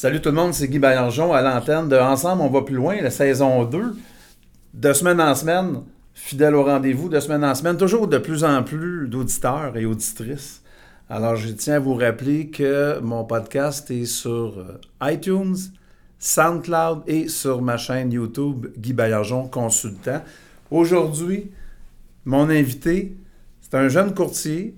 Salut tout le monde, c'est Guy Baillargeon à l'antenne de Ensemble, on va plus loin, la saison 2. De semaine en semaine, fidèle au rendez-vous, de semaine en semaine, toujours de plus en plus d'auditeurs et auditrices. Alors, je tiens à vous rappeler que mon podcast est sur euh, iTunes, SoundCloud et sur ma chaîne YouTube Guy Baillargeon Consultant. Aujourd'hui, mon invité, c'est un jeune courtier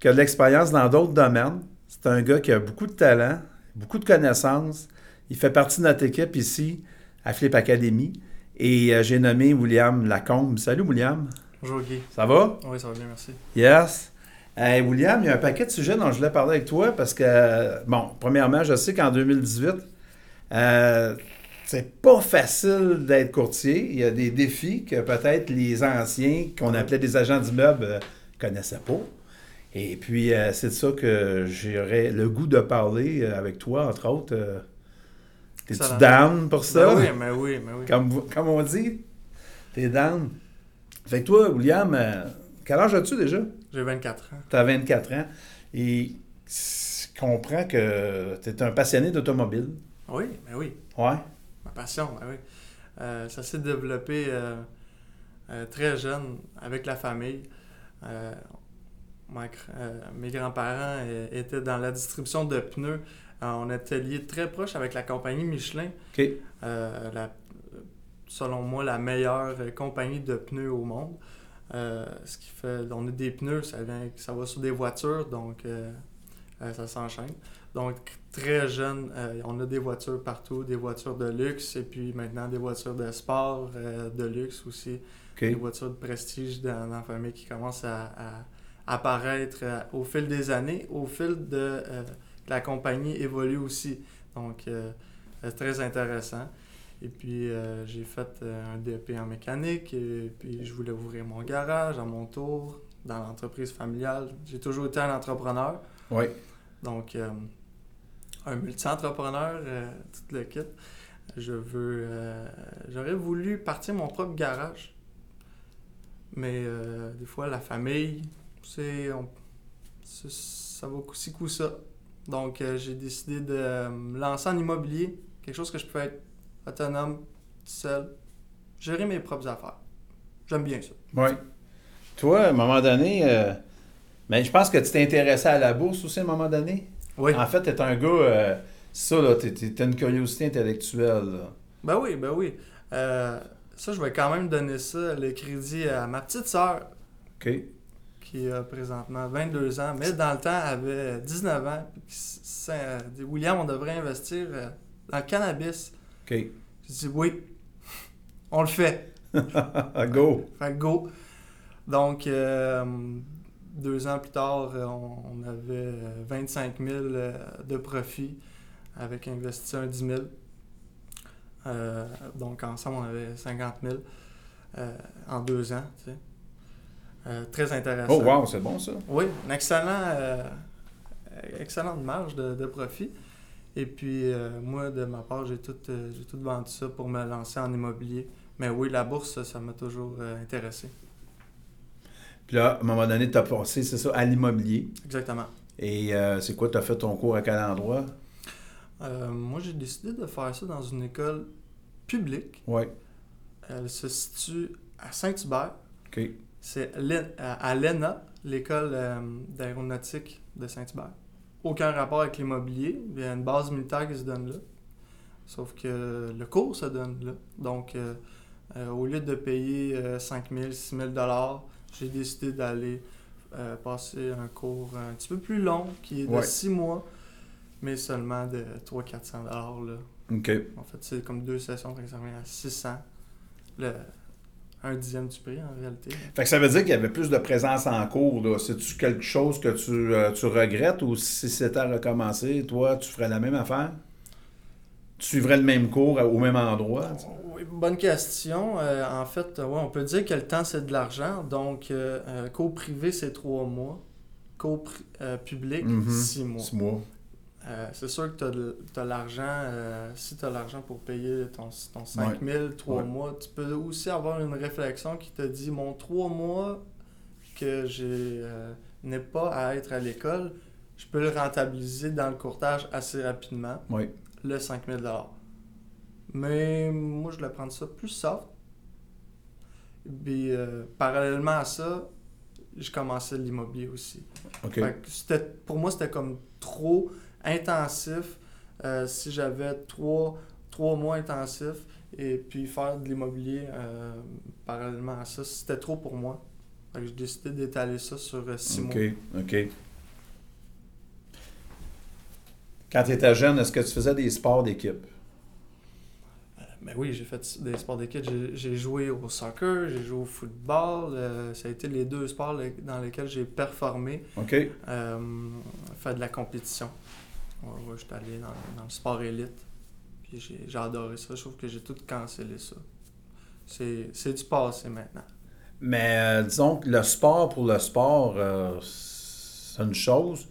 qui a de l'expérience dans d'autres domaines. C'est un gars qui a beaucoup de talent, beaucoup de connaissances. Il fait partie de notre équipe ici à Flip Academy. Et euh, j'ai nommé William Lacombe. Salut William. Bonjour Guy. Ça va? Oui, ça va bien, merci. Yes. Hey, William, il y a un paquet de sujets dont je voulais parler avec toi parce que, bon, premièrement, je sais qu'en 2018, euh, c'est pas facile d'être courtier. Il y a des défis que peut-être les anciens, qu'on appelait des agents d'immeubles, euh, connaissaient pas. Et puis, euh, c'est de ça que j'aurais le goût de parler euh, avec toi, entre autres. Euh, T'es-tu down pour ça? Ben oui, mais oui, mais oui. Comme, comme on dit, t'es down. Fait que toi, William, euh, quel âge as-tu déjà? J'ai 24 ans. Tu as 24 ans. Et je comprends que tu es un passionné d'automobile. Oui, mais oui. Ouais. Ma passion, ben oui. Ça s'est développé très jeune avec la famille. Euh, ma mes grands-parents euh, étaient dans la distribution de pneus. Euh, on était liés très proche avec la compagnie Michelin. La- selon moi, la meilleure compagnie de pneus au monde. Euh, ce qui fait, on a des pneus, ça, vient, ça va sur des voitures, donc euh, euh, ça s'enchaîne. Donc, très jeune, on a des voitures partout, des voitures de luxe, et puis maintenant des voitures de sport, de luxe aussi, des voitures de prestige dans, dans la famille qui commencent à, à apparaître euh, au fil des années, au fil de euh, la compagnie évolue aussi. Donc, euh, c'est très intéressant. Et puis, j'ai fait un DEP en mécanique, et puis je voulais ouvrir mon garage à mon tour, dans l'entreprise familiale. J'ai toujours été un entrepreneur, Oui. donc un multi-entrepreneur, euh, tout le kit. Je veux... euh, J'aurais voulu partir mon propre garage, mais euh, des fois, la famille, c'est... Ça va coup-ci, coup ça. Donc, euh, j'ai décidé de euh, me lancer en immobilier, quelque chose que je peux être autonome, seul, gérer mes propres affaires. J'aime bien ça. Oui. Toi, à un moment donné, euh, ben, je pense que tu t'es intéressé à la bourse aussi à un moment donné? Oui. En fait, tu es un gars, euh, ça, là, tu une curiosité intellectuelle. là. Ben oui, ben oui. Euh, ça, je vais quand même donner ça, le crédit à ma petite sœur, OK. Qui a présentement 22 ans, mais dans le temps, avait 19 ans. puis euh, William, on devrait investir euh, dans le cannabis. OK. J'ai dit oui, on le fait. Go. Fait go. Donc, euh, deux ans plus tard, euh, on, on avait euh, 25 000 euh, de profit avec investi un 10 000. Euh, donc, ensemble, on avait 50 000 euh, en deux ans. tu sais. Euh, très intéressant. Oh, wow, c'est bon ça. Oui, une excellent, euh, excellente marge de, de profit. Et puis, euh, moi, de ma part, j'ai tout, j'ai tout vendu ça pour me lancer en immobilier. Mais oui, la bourse, ça, m'a toujours intéressé. Puis là, à un moment donné, tu as passé, c'est ça, à l'immobilier. Exactement. Et c'est quoi, tu as fait ton cours à quel endroit? Moi, j'ai décidé de faire ça dans une école publique. Oui. Elle se situe à Saint-Hubert. OK. C'est à l'ENA, l'école euh, d'aéronautique de Saint-Hubert. Aucun rapport avec l'immobilier. Il y a une base militaire qui se donne là. Sauf que le cours se donne là. Donc, euh, euh, au lieu de payer euh, 5 000, 6 000 j'ai décidé d'aller passer un cours un petit peu plus long, qui est de Ouais. 6 mois, mais seulement de 300-400 là. OK. En fait, c'est comme deux sessions, ça revient à 600. Le, un dixième du prix, en réalité. Fait que ça veut dire qu'il y avait plus de présence en cours. là. C'est-tu quelque chose que tu, euh, tu regrettes ou si c'était à recommencer, toi, tu ferais la même affaire? Tu suivrais le même cours au même endroit? Oui, bonne question. Euh, en fait, ouais, on peut dire que le temps, c'est de l'argent. Donc, euh, cours privé, c'est trois mois. Cours public, Mhm. six mois. Six mois. Euh, c'est sûr que tu as l'argent, euh, si tu as l'argent pour payer ton, ton 5 000, 3 Ouais. mois, tu peux aussi avoir une réflexion qui te dit mon 3 mois que je euh, n'ai pas à être à l'école, je peux le rentabiliser dans le courtage assez rapidement. Oui. le 5000 Mais moi, je voulais prendre ça plus soft. Puis, parallèlement à ça, je commençais l'immobilier aussi. OK. Fait que c'était- pour moi, c'était comme trop intensif. Euh, si j'avais trois, trois mois intensifs et puis faire de l'immobilier euh, parallèlement à ça, c'était trop pour moi. J'ai décidé d'étaler ça sur euh, six OK, mois. OK. Quand tu étais jeune, est-ce que tu faisais des sports d'équipe? Mais oui, j'ai fait des sports d'équipe. J'ai- J'ai joué au soccer, j'ai joué au football. euh, ça a été les deux sports le- dans lesquels j'ai performé, OK. euh, fait de la compétition. Ouais, ouais, j'étais allé dans, dans le sport élite. Puis j'ai adoré ça. Je trouve que j'ai tout cancellé ça. C'est du passé maintenant. Mais euh, disons que le sport pour le sport, euh, c'est une chose.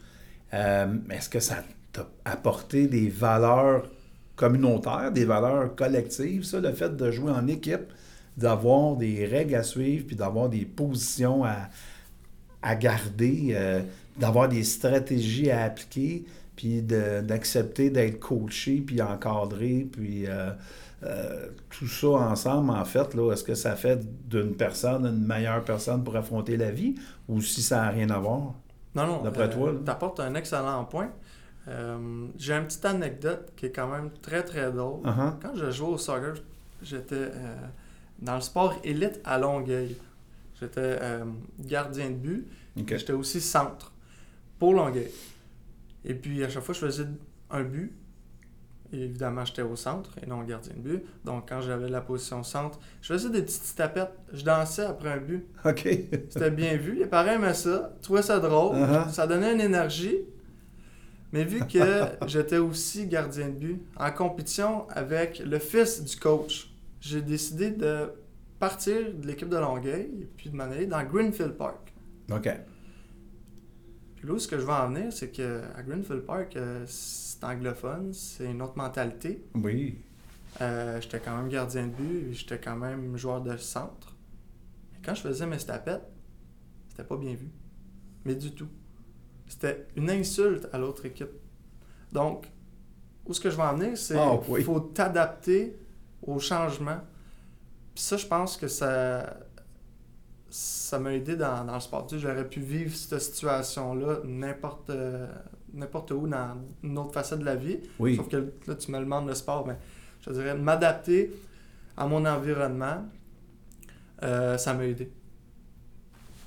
Euh, est-ce que ça t'a apporté des valeurs communautaires, des valeurs collectives, ça, le fait de jouer en équipe, d'avoir des règles à suivre, puis d'avoir des positions à, à garder, euh, d'avoir des stratégies à appliquer, puis d'accepter d'être coaché, puis encadré, puis euh, euh, tout ça ensemble, en fait, là, est-ce que ça fait d'une personne une meilleure personne pour affronter la vie, ou si ça n'a rien à voir? Non, non. D'après toi, là? Tu apportes un excellent point. Euh, j'ai une petite anecdote qui est quand même très très drôle. Uh-huh. Quand je jouais au soccer, j'étais euh, dans le sport élite à Longueuil. J'étais euh, gardien de but. J'étais aussi centre pour Longueuil. Et puis à chaque fois, je faisais un but. Et évidemment, j'étais au centre et non gardien de but. Donc quand j'avais la position centre, je faisais des petites tapettes. Je dansais après un but. OK. C'était bien vu. Les parents aimaient ça, trouvaient ça drôle. Uh-huh. Ça donnait une énergie. Mais vu que j'étais aussi gardien de but, en compétition avec le fils du coach, j'ai décidé de partir de l'équipe de Longueuil et puis de m'en aller dans Greenfield Park. OK. Puis là, où ce que je veux en venir, c'est que à Greenfield Park, euh, c'est anglophone, c'est une autre mentalité. Oui. Euh, j'étais quand même gardien de but, et j'étais quand même joueur de centre. Mais quand je faisais mes tapettes, c'était pas bien vu. Mais du tout. C'était une insulte à l'autre équipe. Donc, où ce que je veux en venir, c'est Ah, qu'il oui. faut t'adapter au changement. Puis ça, je pense que ça ça m'a aidé dans, dans le sport. Tu sais, J'aurais pu vivre cette situation-là n'importe euh, n'importe où dans une autre facette de la vie. Oui. Sauf que là, tu me demandes le sport, mais je dirais m'adapter à mon environnement, euh, ça m'a aidé.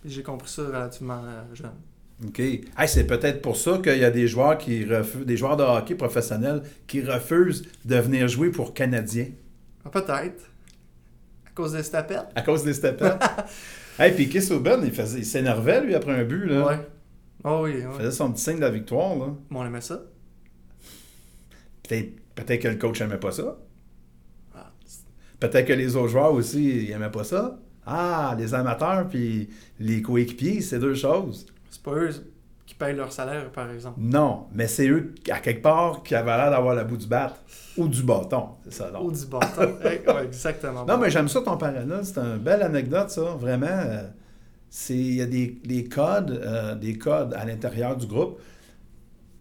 J'ai compris ça relativement euh, jeune. OK. Hey, c'est peut-être pour ça qu'il y a des joueurs qui refusent, des joueurs de hockey professionnels qui refusent de venir jouer pour Canadiens Ah, Peut-être. À cause des tapettes. à cause des steppers. hey, puis Keith Souben, il, faisait- il s'énervait, lui, après un but. Là. Ouais. Oh oui, Il ouais. faisait son petit signe de la victoire. Là. Mais on aimait ça. Peut-être, que le coach n'aimait pas ça. Ah, Peut-être que les autres joueurs aussi n'aimaient pas ça. Ah, les amateurs puis les coéquipiers, c'est deux choses. c'est pas eux qui payent leur salaire, par exemple. Non, mais c'est eux, à quelque part, qui avaient l'air d'avoir la bout du bat ou du bâton. C'est ça, donc. Ou du bâton. Ouais, ouais, exactement. Non, mais j'aime ça ton parallèle. C'est une belle anecdote, ça. Vraiment, euh, c'est il y a des, des codes, euh, des codes à l'intérieur du groupe.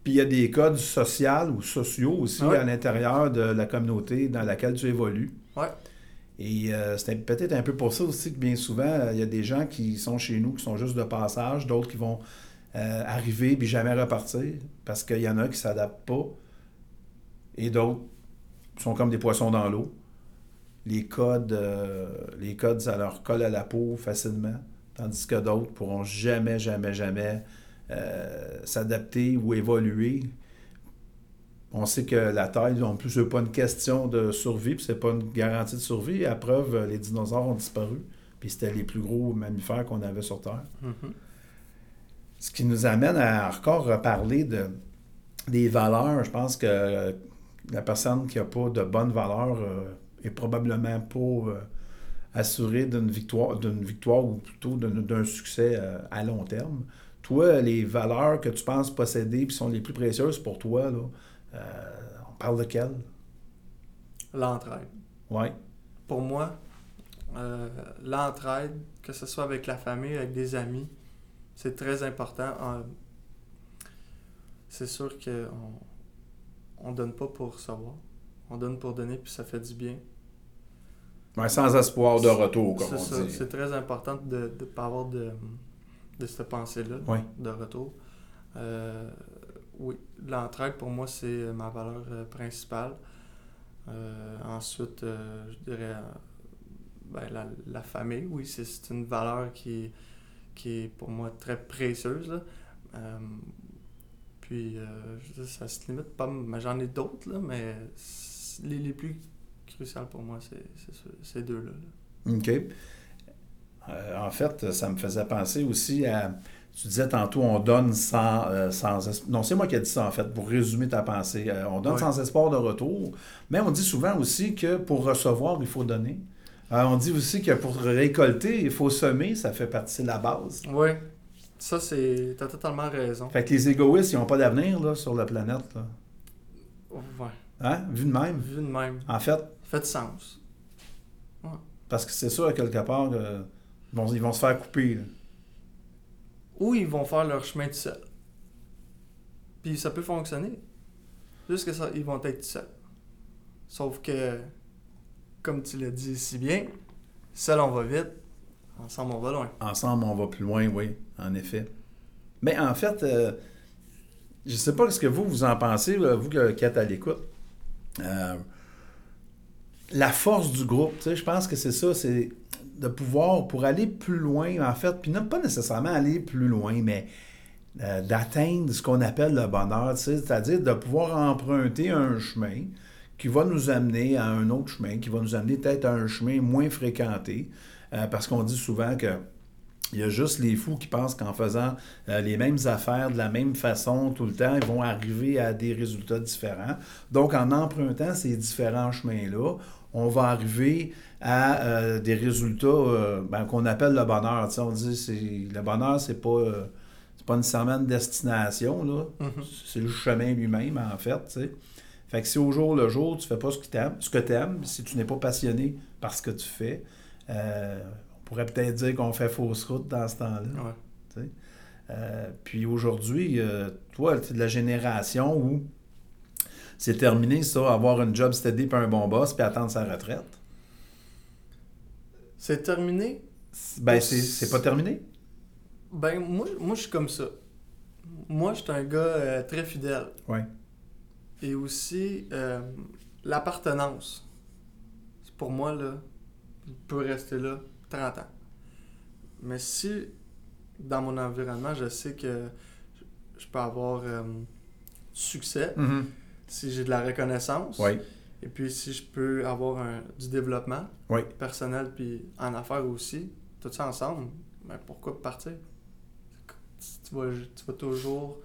Puis il y a des codes sociaux ou sociaux aussi Ouais. à l'intérieur de la communauté dans laquelle tu évolues. Ouais. Et euh, c'est peut-être un peu pour ça aussi que bien souvent, il y a des gens qui sont chez nous, qui sont juste de passage, d'autres qui vont euh, arriver puis jamais repartir parce qu'il y en a qui ne s'adaptent pas et d'autres sont comme des poissons dans l'eau. Les codes, euh, les codes, ça leur colle à la peau facilement, tandis que d'autres pourront jamais, jamais, jamais euh, s'adapter ou évoluer. On sait que la taille, en plus, c'est pas une question de survie, puis c'est pas une garantie de survie. À preuve, les dinosaures ont disparu, puis c'était les plus gros mammifères qu'on avait sur Terre. Mhm. Ce qui nous amène à encore reparler de, des valeurs. Je pense que la personne qui n'a pas de bonnes valeurs euh, est probablement pas euh, assurée d'une victoire, d'une victoire ou plutôt d'un succès euh, à long terme. Toi, les valeurs que tu penses posséder qui sont les plus précieuses pour toi, là, euh, on parle de quelles? L'entraide. Oui. Pour moi, l'entraide, que ce soit avec la famille, avec des amis, c'est très important. C'est sûr que on- on donne pas pour recevoir. On donne pour donner, puis ça fait du bien. Ouais, sans espoir de retour, comme C'est on ça. dit. C'est très important de ne pas avoir de, de cette pensée-là Oui. de retour. Euh, oui, l'entraide pour moi, c'est ma valeur euh, principale. Euh, ensuite, euh, je dirais ben, la, la famille, oui, c'est une valeur qui, qui est pour moi très précieuse. là. Euh, puis, euh, je veux dire, ça se limite pas, mais j'en ai d'autres, là, mais les, les plus cruciales pour moi, c'est c'est ce- ces deux-là. là. OK. Euh, en fait, ça me faisait penser aussi à. Tu disais tantôt, on donne sans, euh, sans es- Non, c'est moi qui ai dit ça, en fait, pour résumer ta pensée. On donne sans espoir de retour. Mais on dit souvent aussi que pour recevoir, il faut donner. Euh, on dit aussi que pour récolter, il faut semer. Ça fait partie de la base. Oui, ça, c'est. T'as totalement raison. Fait que les égoïstes, ils n'ont pas d'avenir là, sur la planète. là. Ouais, Hein? Vu de même? vu de même. En fait, Ça fait de sens. parce que c'est sûr, à quelque part, euh, ils, vont, ils vont se faire couper. là. Ou ils vont faire leur chemin tout seuls. Puis ça peut fonctionner. Juste que ça, ils vont être tout seuls. Sauf que, comme tu l'as dit si bien, seul on va vite, ensemble on va loin. Ensemble, on va plus loin, oui, en effet. Mais en fait, euh, je ne sais pas ce que vous, vous en pensez, vous qui êtes à l'écoute. Euh, la force du groupe, je pense que c'est ça, c'est de pouvoir, pour aller plus loin, en fait, puis non pas nécessairement aller plus loin, mais euh, d'atteindre ce qu'on appelle le bonheur, c'est-à-dire de pouvoir emprunter un chemin qui va nous amener à un autre chemin, qui va nous amener peut-être à un chemin moins fréquenté, euh, parce qu'on dit souvent que il y a juste les fous qui pensent qu'en faisant euh, les mêmes affaires de la même façon tout le temps, ils vont arriver à des résultats différents. Donc, en empruntant ces différents chemins-là, on va arriver à euh, des résultats euh, ben, qu'on appelle le bonheur. On dit c'est le bonheur, c'est pas c'est pas nécessairement une destination là, Mhm. c'est le chemin lui-même en fait. Fait que si au jour le jour tu fais pas ce que tu aimes, ce que t'aimes, si tu n'es pas passionné par ce que tu fais, euh, on pourrait peut-être dire qu'on fait fausse route dans ce temps-là. Ouais. Euh, puis aujourd'hui, euh, toi, tu es de la génération où c'est terminé ça, avoir un job steady puis un bon boss puis attendre sa retraite. C'est terminé? Ben, c'est c'est pas terminé. Ben, moi, moi je suis comme ça. Moi, je suis un gars euh, très fidèle. Ouais. Et aussi, euh, l'appartenance. Pour moi, là, il peut rester là 30 ans. Mais si, dans mon environnement, je sais que je- peux avoir euh, succès, si j'ai de la reconnaissance, Oui. et puis si je peux avoir un- du développement Oui. personnel, puis en affaires aussi, tout ça ensemble, ben pourquoi partir? Tu vas, tu vas toujours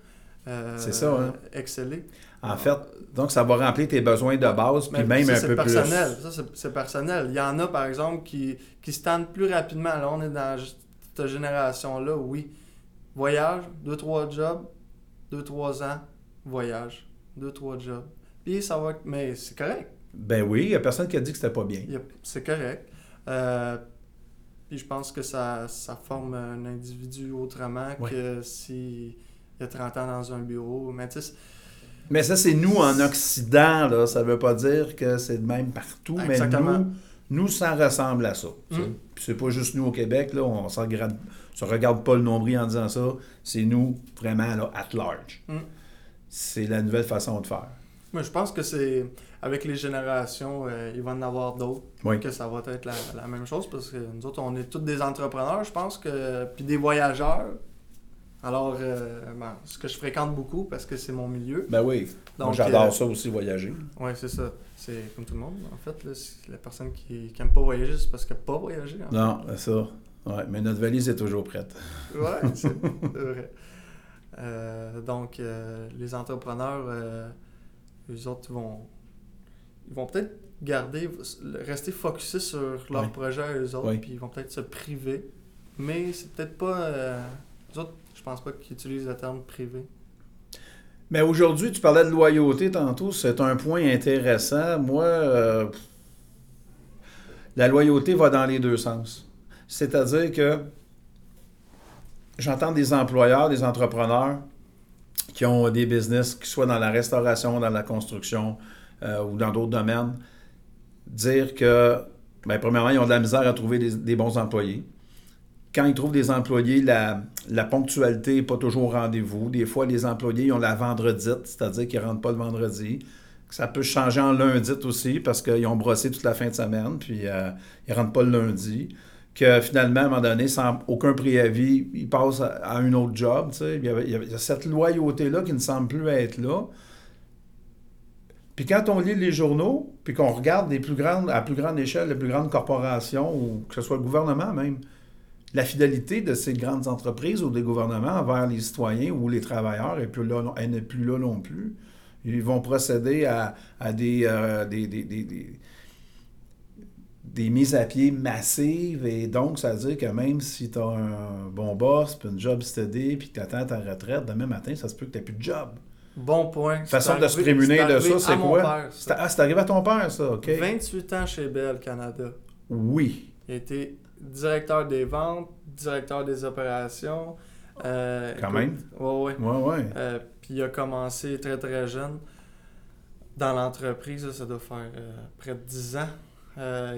euh, C'est ça, hein? exceller. En fait, donc ça va remplir tes besoins de base puis même ça, un peu personnel. plus. Ça, c'est- personnel. Il y en a, par exemple, qui, qui se tendent plus rapidement. Là, on est dans cette génération-là, oui. Voyage, deux, trois jobs, deux, trois ans, voyage, deux, trois jobs. Puis ça va... Mais c'est correct. Ben oui, il n'y a personne qui a dit que c'était pas bien. C'est correct. Euh, puis je pense que ça, ça forme un individu autrement Ouais. que s'il y a 30 ans dans un bureau. Mais Mais ça, c'est nous en Occident, là. Ça veut pas dire que c'est de même partout, Exactement. mais nous, nous, ça ressemble à ça. Mm. C'est pas juste nous au Québec, là. On ne regarde, se regarde pas le nombril en disant ça. C'est nous, vraiment, là, at large. Mm. C'est la nouvelle façon de faire. moi, je pense que c'est avec les générations, euh, il va y en avoir d'autres. Oui. que ça va être la, la même chose parce que nous autres, on est tous des entrepreneurs, je pense, que puis des voyageurs. Alors, euh, ben, ce que je fréquente beaucoup parce que c'est mon milieu. Ben oui. Moi, Donc, j'adore euh, ça aussi, voyager. Oui, c'est ça. C'est comme tout le monde, en fait. Là, la personne qui n'aime pas voyager, c'est parce qu'elle n'a pas voyagé. en Non, c'est ça. Ouais, mais notre valise est toujours prête. Ouais, c'est vrai. Euh, donc, les entrepreneurs, eux autres, vont, ils vont peut-être garder, rester focusés sur leur Ouais. projet à eux autres, Ouais. puis ils vont peut-être se priver. Mais c'est peut-être pas. Autres, je pense pas qu'ils utilisent le terme privé. Mais aujourd'hui, tu parlais de loyauté tantôt, c'est un point intéressant. Moi, euh, la loyauté va dans les deux sens. C'est-à-dire que j'entends des employeurs, des entrepreneurs qui ont des business, qui soient dans la restauration, dans la construction euh, ou dans d'autres domaines, dire que, bien, premièrement, ils ont de la misère à trouver des bons employés. Quand ils trouvent des employés, la, ponctualité n'est pas toujours au rendez-vous. Des fois, les employés ont la vendredite, c'est-à-dire qu'ils ne rentrent pas le vendredi. Ça peut changer en lundi aussi parce qu'ils ont brossé toute la fin de semaine, puis euh, ils ne rentrent pas le lundi. Que finalement, à un moment donné, sans aucun préavis, ils passent à, à un autre job. Il y, avait- il y a cette loyauté-là qui ne semble plus être là. Puis quand on lit les journaux, puis qu'on regarde à plus grande échelle, les plus grandes corporations, ou que ce soit le gouvernement même, la fidélité de ces grandes entreprises ou des gouvernements envers les citoyens ou les travailleurs est plus là, non- elle n'est plus là non plus. Ils vont procéder à, à des, euh, des, des- des- des- des mises à pied massives et donc ça veut dire que même si tu as un bon boss, puis une job steady, puis que tu attends ta retraite, demain matin, ça se peut que tu n'aies plus de job. Bon point. Façon de se prémunir de ça, c'est quoi? père, ça. ah, c'est arrivé à ton père, ça, OK? 28 ans chez Bell Canada. Oui. Il a été directeur des ventes, directeur des opérations. euh, Quand écoute, même. Ouais, ouais. Ouais, ouais. Euh, puis il a commencé très très jeune dans l'entreprise. Ça doit faire euh, près de 10 ans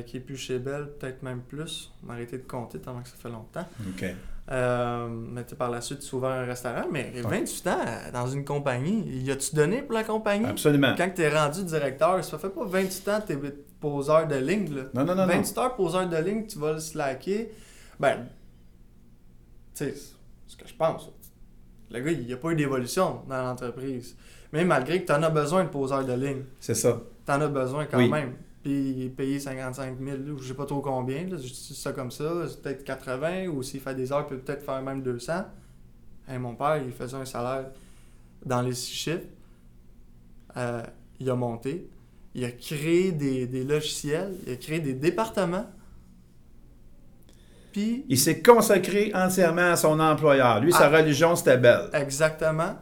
qu'il est plus chez Bell, peut-être même plus. On a arrêté de compter tellement que ça fait longtemps. OK. Mais par la suite, tu ouvert un restaurant. Mais 28 ans dans une compagnie, y a-tu donné pour la compagnie? Absolument. Quand tu es rendu directeur, ça fait pas 28 ans que tu es poseur de ligne. Là. Non, non, non, non. 28 heures poseur de ligne, tu vas le slacker. Ben, tu sais, c'est ce que je pense. Le gars, il n'y a pas eu d'évolution dans l'entreprise. Mais malgré que tu en as besoin de poseur de ligne, C'est ça. tu en as besoin quand Oui. même. Puis payé 55 000, là, ou je sais pas trop combien, là, je dis ça comme ça, peut-être 80, ou s'il fait des heures, il peut peut-être faire même 200. Hey, mon père, il faisait un salaire dans les six chiffres. Euh, il a monté. Il a créé des, des logiciels. Il a créé des départements. Puis, Il s'est consacré entièrement à son employeur. Lui, sa Ah. religion, c'était belle. exactement.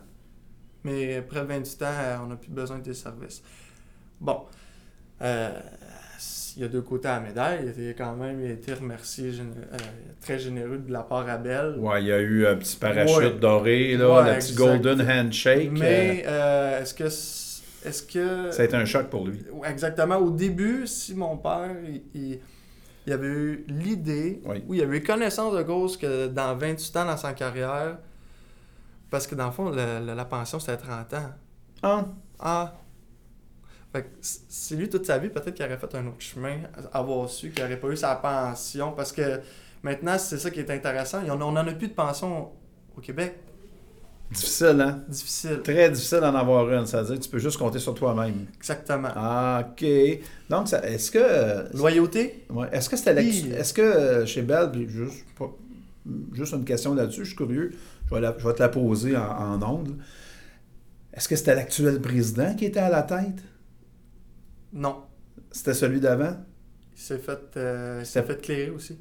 Mais après 28 ans, euh, on n'a plus besoin de tes services. Bon. Euh, il y a deux côtés à la médaille. Il a quand même été remercié euh, très généreux de la part à Bell. Ouais, il y a eu un petit parachute Ouais. doré, là, Ouais, le petit golden handshake. Mais euh, est-ce que. Est-ce que. ça a été un choc pour lui. Exactement. Au début, si mon père, il, il- avait eu l'idée, Oui. ou il avait eu connaissance de cause que dans 28 ans dans sa carrière, parce que dans le fond, la, la- la pension, c'était 30 ans. Ah, Ah! Fait que c'est lui toute sa vie, peut-être qu'il aurait fait un autre chemin, avoir su qu'il n'aurait pas eu sa pension, parce que maintenant, c'est ça qui est intéressant. On n'en a plus de pension au Québec. Difficile, hein? Difficile. Très difficile d'en avoir une. C'est-à-dire que tu peux juste compter sur toi-même. Exactement. Ah, OK. Donc, ça- est-ce que... euh, Loyauté? Ouais. Est-ce que c'était Oui. Est-ce que euh, chez Bell, juste, pas- juste une question là-dessus, je suis curieux, je vais, la- je vais te la poser en, en ondes. Est-ce que c'était l'actuel président qui était à la tête? Non. C'était celui d'avant? Il s'est fait, euh, fait clairer aussi.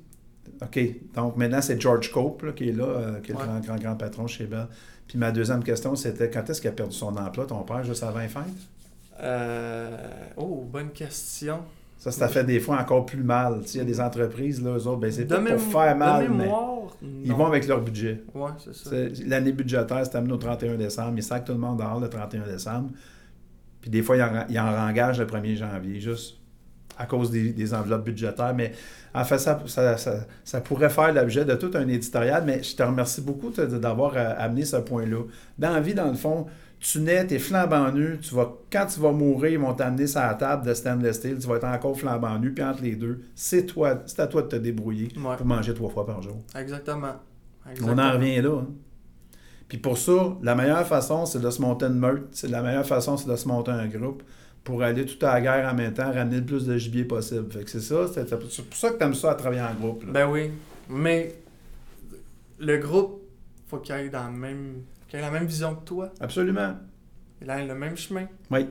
OK. Donc maintenant, c'est George Cope là, qui est là, euh, qui est Ouais. le grand, grand, grand patron chez Bell. Puis ma deuxième question, c'était quand est-ce qu'il a perdu son emploi, ton père, juste avant les fêtes? Euh, Oh, bonne question. Ça, ça fait des fois encore plus mal. Il y a des entreprises, là, eux autres, ben, c'est pas pour faire mal, mais ils vont avec leur budget. Ouais, c'est ça. L'année budgétaire, c'est amené au 31 décembre. Ils sacent tout le monde dehors le 31 décembre. Puis des fois, ils en, ils en rengagent le 1er janvier, juste à cause des, des enveloppes budgétaires. Mais en fait, ça, ça, ça- ça pourrait faire l'objet de tout un éditorial. Mais je te remercie beaucoup d'avoir euh, amené ce point-là. Dans la vie, dans le fond, tu nais, tu es flambant nu. Tu vas, quand tu vas mourir, ils vont t'amener sur la table de stainless steel. Tu vas être encore flambant nu. Puis entre les deux, c'est toi, c'est à toi de te débrouiller Ouais, pour manger trois fois par jour. exactement. On en revient là. hein. Puis pour ça, la meilleure façon, c'est de se monter une meute. La meilleure façon, c'est de se monter un groupe pour aller tout à la guerre en même temps, ramener le plus de gibier possible. Fait que c'est ça, c'est pour ça que tu aimes ça à travailler en groupe. là. Ben oui, mais le groupe, faut qu'il ait, dans le même, qu'il ait la même vision que toi. Absolument. Il ait le même chemin. Oui.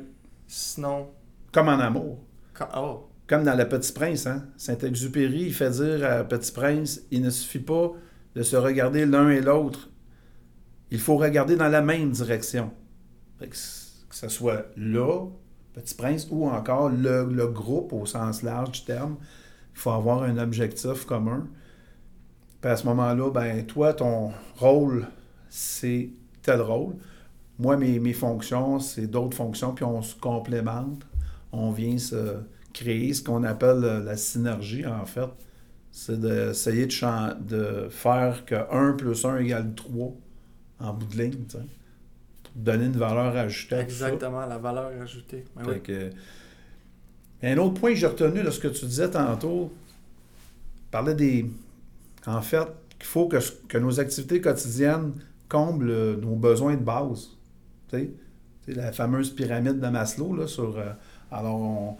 Sinon, Comme en amour. quand- oh, Comme dans Le Petit Prince, hein? Saint-Exupéry, il fait dire à Petit Prince, il ne suffit pas de se regarder l'un et l'autre. Il faut regarder dans la même direction. Fait que, que ce soit là, Petit Prince, ou encore le, le groupe au sens large du terme, il faut avoir un objectif commun. Puis à ce moment-là, ben toi, ton rôle, c'est tel rôle. moi, mes, mes fonctions, c'est d'autres fonctions, puis on se complémente. On vient se créer ce qu'on appelle euh, la synergie, en fait. C'est d'essayer de, faire que 1 plus 1 égale 3 en bout de ligne, donner une valeur ajoutée à tout ça. Exactement, la valeur ajoutée. Ben oui. Que- Un autre point que j'ai retenu de ce que tu disais tantôt, tu parlais des. En fait, qu'il faut que, que nos activités quotidiennes comblent euh, nos besoins de base. Tu sais, Tu sais, la fameuse pyramide de Maslow, là, sur. euh, alors, on.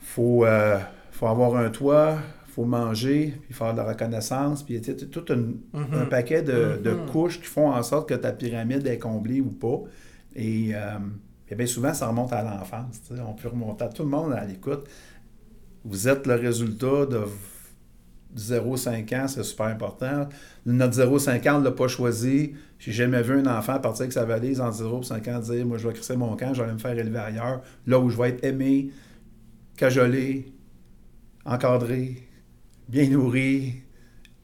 Faut, euh, faut avoir un toit, faut manger, puis faire de la reconnaissance, puis tu sais, tout une- un paquet de, de couches qui font en sorte que ta pyramide est comblée ou pas. Et, euh, et bien souvent, ça remonte à l'enfance. tu sais. On peut remonter à tout le monde à l'écoute. Vous êtes le résultat de 0-5 ans, c'est super important. Notre 0-5 ans, on ne l'a pas choisi. J'ai jamais vu un enfant partir avec sa valise en 0 5 ans dire Moi, je vais crisser mon camp, je vais aller me faire élever ailleurs, là où je vais être aimé, cajolé, encadré, bien nourri,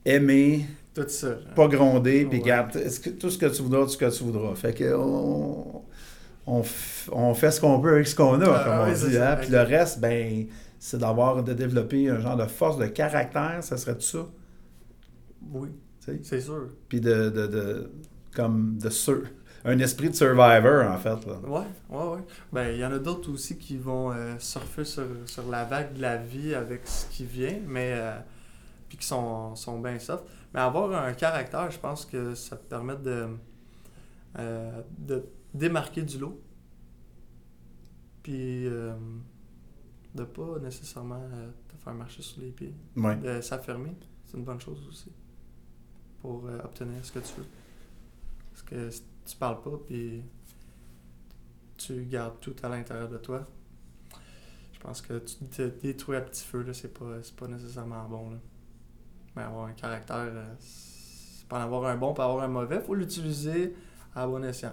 aimé, Tout ça. pas grondé, puis Ouais. garde tout ce que tu voudras, tout ce que tu voudras. Fait que on, on, fait ce qu'on peut avec ce qu'on a, Ah, comme on oui, dit. hein. Puis le reste, ben, c'est d'avoir, de développer un genre de force de caractère, ça serait tout ça. Oui, c'est sûr. Puis de, de, de- comme de sur, un esprit de survivor, en fait. Là. Ouais, ouais, ouais. Ben, il y en a d'autres aussi qui vont euh, surfer sur, sur la vague de la vie avec ce qui vient, mais. euh, puis qui sont, sont bien soft. Mais avoir un caractère, je pense que ça te permet de. euh, de démarquer du lot. Puis. euh, de pas nécessairement euh, te faire marcher sur les pieds. Ouais. De s'affirmer, c'est une bonne chose aussi. Pour euh, obtenir ce que tu veux. Parce que si tu parles pas, puis tu gardes tout à l'intérieur de toi, je pense que tu te détruis à petit feu, là, c'est pas, c'est pas nécessairement bon. Là. Mais avoir un caractère, euh, c'est pas en avoir un bon, pas avoir un mauvais, faut l'utiliser à bon escient.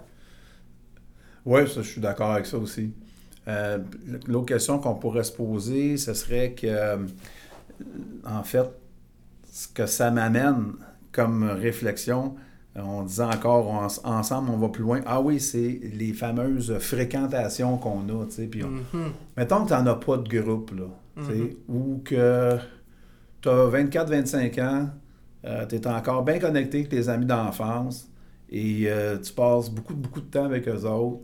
Oui, ça, je suis d'accord avec ça aussi. Euh, L'autre question qu'on pourrait se poser, ce serait que, euh, en fait, ce que ça m'amène comme réflexion, on disait encore, on- ensemble, on va plus loin. Ah oui, c'est les fameuses fréquentations qu'on a, tu sais. Puis on- Mhm. mettons que tu n'en as pas de groupe, là, Mhm. ou que tu as 24-25 ans, tu es encore bien connecté avec tes amis d'enfance et euh, tu passes beaucoup, beaucoup de temps avec eux autres.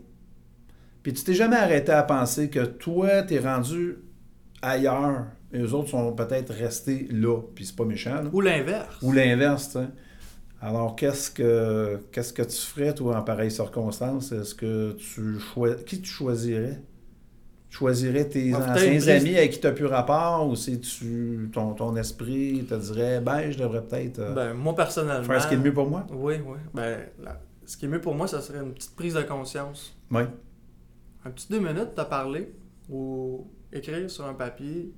Puis tu t'es jamais arrêté à penser que toi, tu es rendu ailleurs et eux autres sont peut-être restés là, puis c'est pas méchant. là. Ou l'inverse. Ou l'inverse, tu sais. Alors, qu'est-ce que qu'est-ce que tu ferais, toi, en pareille circonstance? Est-ce que tu choisis... Qui tu choisirais? Tu choisirais tes Ah, anciens amis avec qui tu n'as plus rapport ou si tu ton, ton esprit te dirait ben je devrais peut-être euh, Ben, moi, personnellement. faire ce qui est mieux pour moi? Oui, oui. Ben, la- ce qui est mieux pour moi, ça serait une petite prise de conscience. Oui. Un petit deux minutes, t'as parlé ou écrire sur un papier.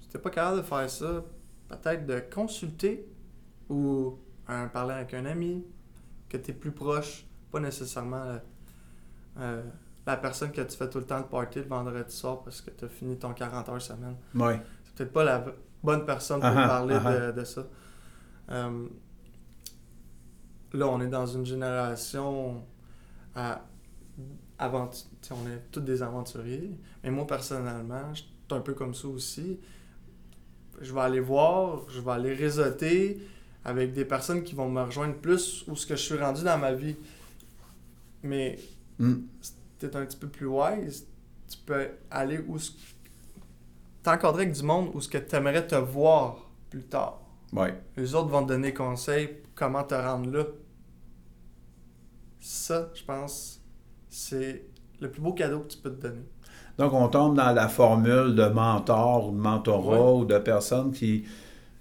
Si t'es pas capable de faire ça, peut-être de consulter ou parler avec un ami que t'es plus proche, pas nécessairement euh, euh, la personne que tu fais tout le temps le party le vendredi soir parce que t'as fini ton 40 heures semaine. Oui. C'est peut-être pas la bonne personne pour Ah ah, parler ah de, de ça. Euh, là, on est dans une génération à tu sais, on est tous des aventuriers. Mais moi, personnellement, je suis un peu comme ça aussi. Je vais aller voir, je vais aller réseauter avec des personnes qui vont me rejoindre plus où ce que je suis rendu dans ma vie. Mais Mm. Si t'es un petit peu plus wise, tu peux aller où t'encadrer avec du monde où ce que tu aimerais te voir plus tard. Oui. Les autres vont te donner conseils pour comment te rendre là. Ça, je pense, c'est le plus beau cadeau que tu peux te donner. Donc, on tombe dans la formule de mentor ou de mentorat ou de personne qui,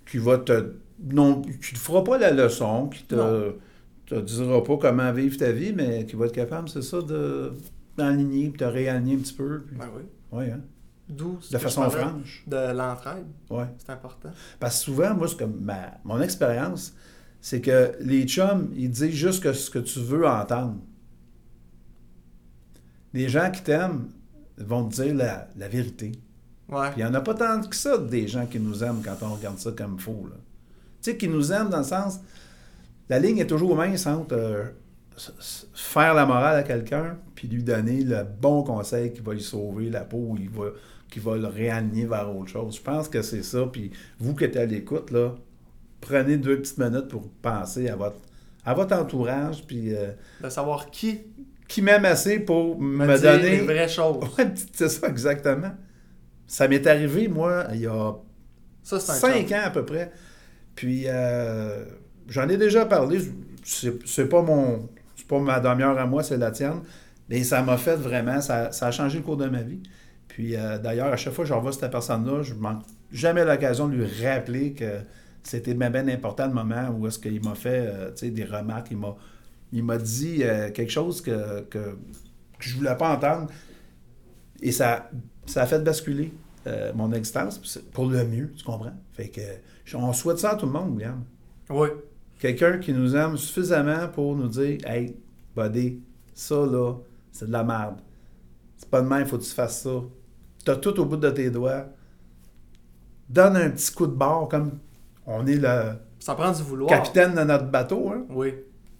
qui va te. Non, qui te fera pas la leçon, qui te, Non. te dira pas comment vivre ta vie, mais qui va être capable, c'est ça, de d'aligner, puis de réaligner un petit peu. puis- Ben oui. Oui, hein? D'où De façon franche. De l'entraide, Ouais. c'est important. Parce que souvent, moi, comme ma- mon expérience, c'est que les chums, ils disent juste que ce que tu veux entendre. Les gens qui t'aiment vont te dire la, la vérité. Ouais. Puis il n'y en a pas tant que ça des gens qui nous aiment quand on regarde ça comme faux. Tu sais, qui nous aiment dans le sens. La ligne est toujours mince entre euh, faire la morale à quelqu'un, puis lui donner le bon conseil qui va lui sauver la peau, il va, qui va le réaligner vers autre chose. Je pense que c'est ça. Puis vous qui êtes à l'écoute, là, prenez deux petites minutes pour penser à votre, à votre entourage, puis... euh, De savoir qui qui m'aime assez pour me, donner... les vraies choses. Ouais, c'est ça, exactement. Ça m'est arrivé, moi, il y a Ça, cinq ans à peu près. Puis, euh, j'en ai déjà parlé. C'est pas mon... C'est pas ma demi-heure à moi, c'est la tienne. Mais ça m'a fait vraiment... Ça, a changé le cours de ma vie. Puis, euh, d'ailleurs, à chaque fois que je revois cette personne-là, je manque jamais l'occasion de lui rappeler que c'était bien, bien important le moment où est-ce qu'il m'a fait euh, des remarques. Il m'a, dit euh, quelque chose que, que, que je voulais pas entendre. Et ça, ça a fait basculer mon existence pour le mieux, tu comprends? Fait que on souhaite ça à tout le monde, William. Oui. Quelqu'un qui nous aime suffisamment pour nous dire Hey, buddy, ça là, c'est de la merde. C'est pas de même, faut que tu fasses ça. T'as tout au bout de tes doigts. Donne un petit coup de barre comme on est le Ça prend du vouloir. capitaine de notre bateau. Hein? Oui.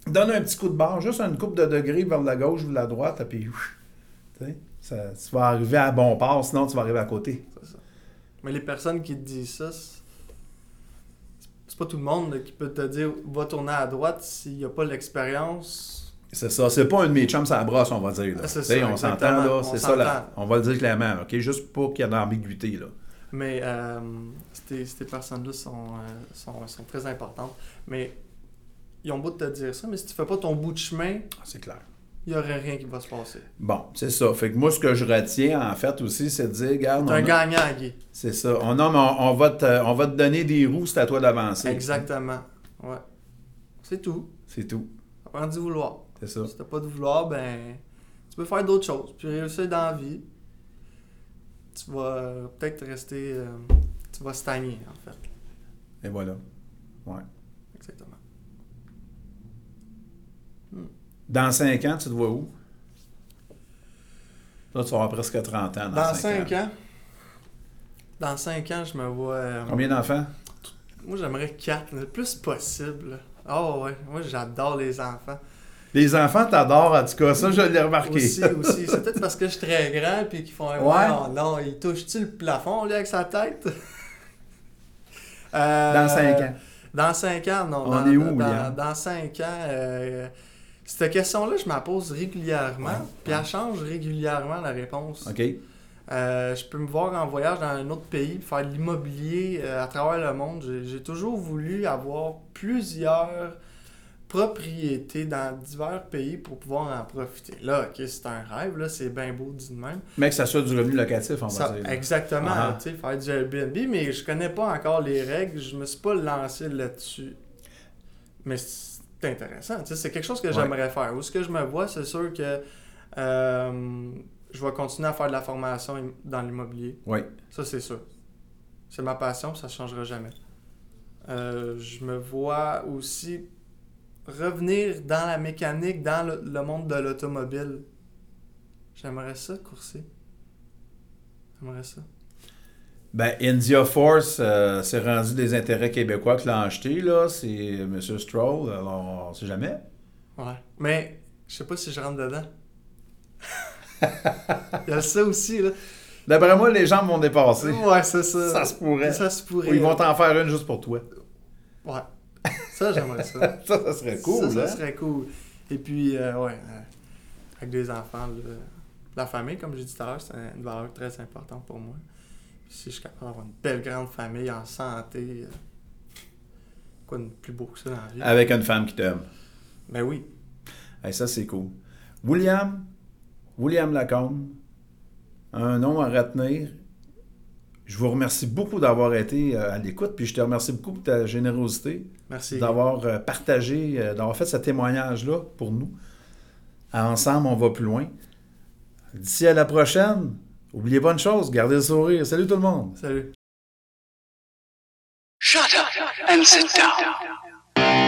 Donne un petit coup de barre, juste une coupe de degrés vers la gauche ou la droite, et puis ça- tu vas arriver à bon port, sinon tu vas arriver à côté. C'est ça. Mais les personnes qui te disent ça, c'est pas tout le monde là, qui peut te dire va tourner à droite s'il n'y a pas l'expérience. C'est ça, c'est pas un de mes chums à la brosse, on va dire. là. Ah, ça, on s'entend, là, On c'est ça, là. on va le dire clairement, OK? Juste pour qu'il y ait de l'ambiguïté, là. Mais euh, ces, ces personnes-là sont, euh, sont, sont très importantes. Mais ils ont beau de te dire ça, mais si tu fais pas ton bout de chemin, Ah, C'est clair. Il n'y aurait rien qui va se passer. Bon, c'est ça. Fait que moi, ce que je retiens, en fait, aussi, c'est de dire, regarde, on un a- gagnant, Guy. c'est ça. On, non, mais on, on va te, on va te donner des roues, c'est à toi d'avancer. Exactement. Ouais. C'est tout. C'est tout. Ça prend du vouloir. C'est ça. Si t'as pas de vouloir, ben tu peux faire d'autres choses. Puis réussir dans la vie, tu vas euh, peut-être rester. euh, tu vas stagner, en fait. Et voilà. Ouais. Exactement. Dans 5 ans, tu te vois où? Là, tu vas avoir presque 30 ans. Dans, Dans 5 5 ans. Dans 5 ans, je me vois. euh, Combien d'enfants? moi, j'aimerais 4, le plus possible. Oh, ouais. Moi, j'adore les enfants. Les enfants t'adorent, en tout cas. Ça, je l'ai remarqué. Aussi, aussi. C'est peut-être parce que je suis très grand puis qu'ils font un Ouais. non, non, il touche-tu le plafond, lui, avec sa tête? Euh, Dans 5 ans. Dans 5 ans, non. On dans, est où, dans, William? dans 5 ans, euh, cette question-là, je me la pose régulièrement, puis elle change régulièrement la réponse. OK? Euh, je peux me voir en voyage dans un autre pays, faire de l'immobilier euh, à travers le monde. J'ai- toujours voulu avoir plusieurs propriétés dans divers pays pour pouvoir en profiter. Là, ok, c'est un rêve, là, c'est bien beau dit de même. Mais que ça soit du revenu locatif, va Ça- dire. exactement, Ah. tu sais, faire du Airbnb, mais je connais pas encore les règles, je me suis pas lancé là-dessus. Mais c'est intéressant, tu sais, c'est quelque chose que Ouais. j'aimerais faire. Où ce que je me vois, c'est sûr que euh, je vais continuer à faire de la formation dans l'immobilier. Oui. Ça, c'est sûr. C'est ma passion, ça ne changera jamais. Euh, je me vois aussi revenir dans la mécanique, dans le, le monde de l'automobile. J'aimerais ça, courser. J'aimerais ça. Ben, India Force, euh, c'est rendu des intérêts québécois qui l'ont acheté, là. C'est M. Stroll, alors on sait jamais. Ouais. Mais, je sais pas si je rentre dedans. Il y a ça aussi, là. D'après moi, les gens vont dépasser. Ouais, c'est ça. Ça se pourrait. Ça se pourrait. Ou ils vont t'en faire une juste pour toi. Ouais. Ça, j'aimerais ça. ça, ça serait cool, ça, hein? ça serait cool. Et puis, euh, ouais, euh, avec des enfants, là, la famille, comme j'ai dit tout à l'heure, c'est une valeur très importante pour moi. Si je suis capable d'avoir une belle grande famille en santé, euh, quoi de plus beau que ça dans la vie? Avec une femme qui t'aime. Ben oui. Hey, ça, c'est cool. William, William Lacombe, un nom à retenir. Je vous remercie beaucoup d'avoir été euh, à l'écoute, puis je te remercie beaucoup pour ta générosité, Merci. d'avoir euh, partagé, d'avoir fait ce témoignage-là pour nous. Ensemble, on va plus loin. D'ici à la prochaine, oubliez pas une chose, gardez le sourire. Salut tout le monde! Salut. Shut up and sit down.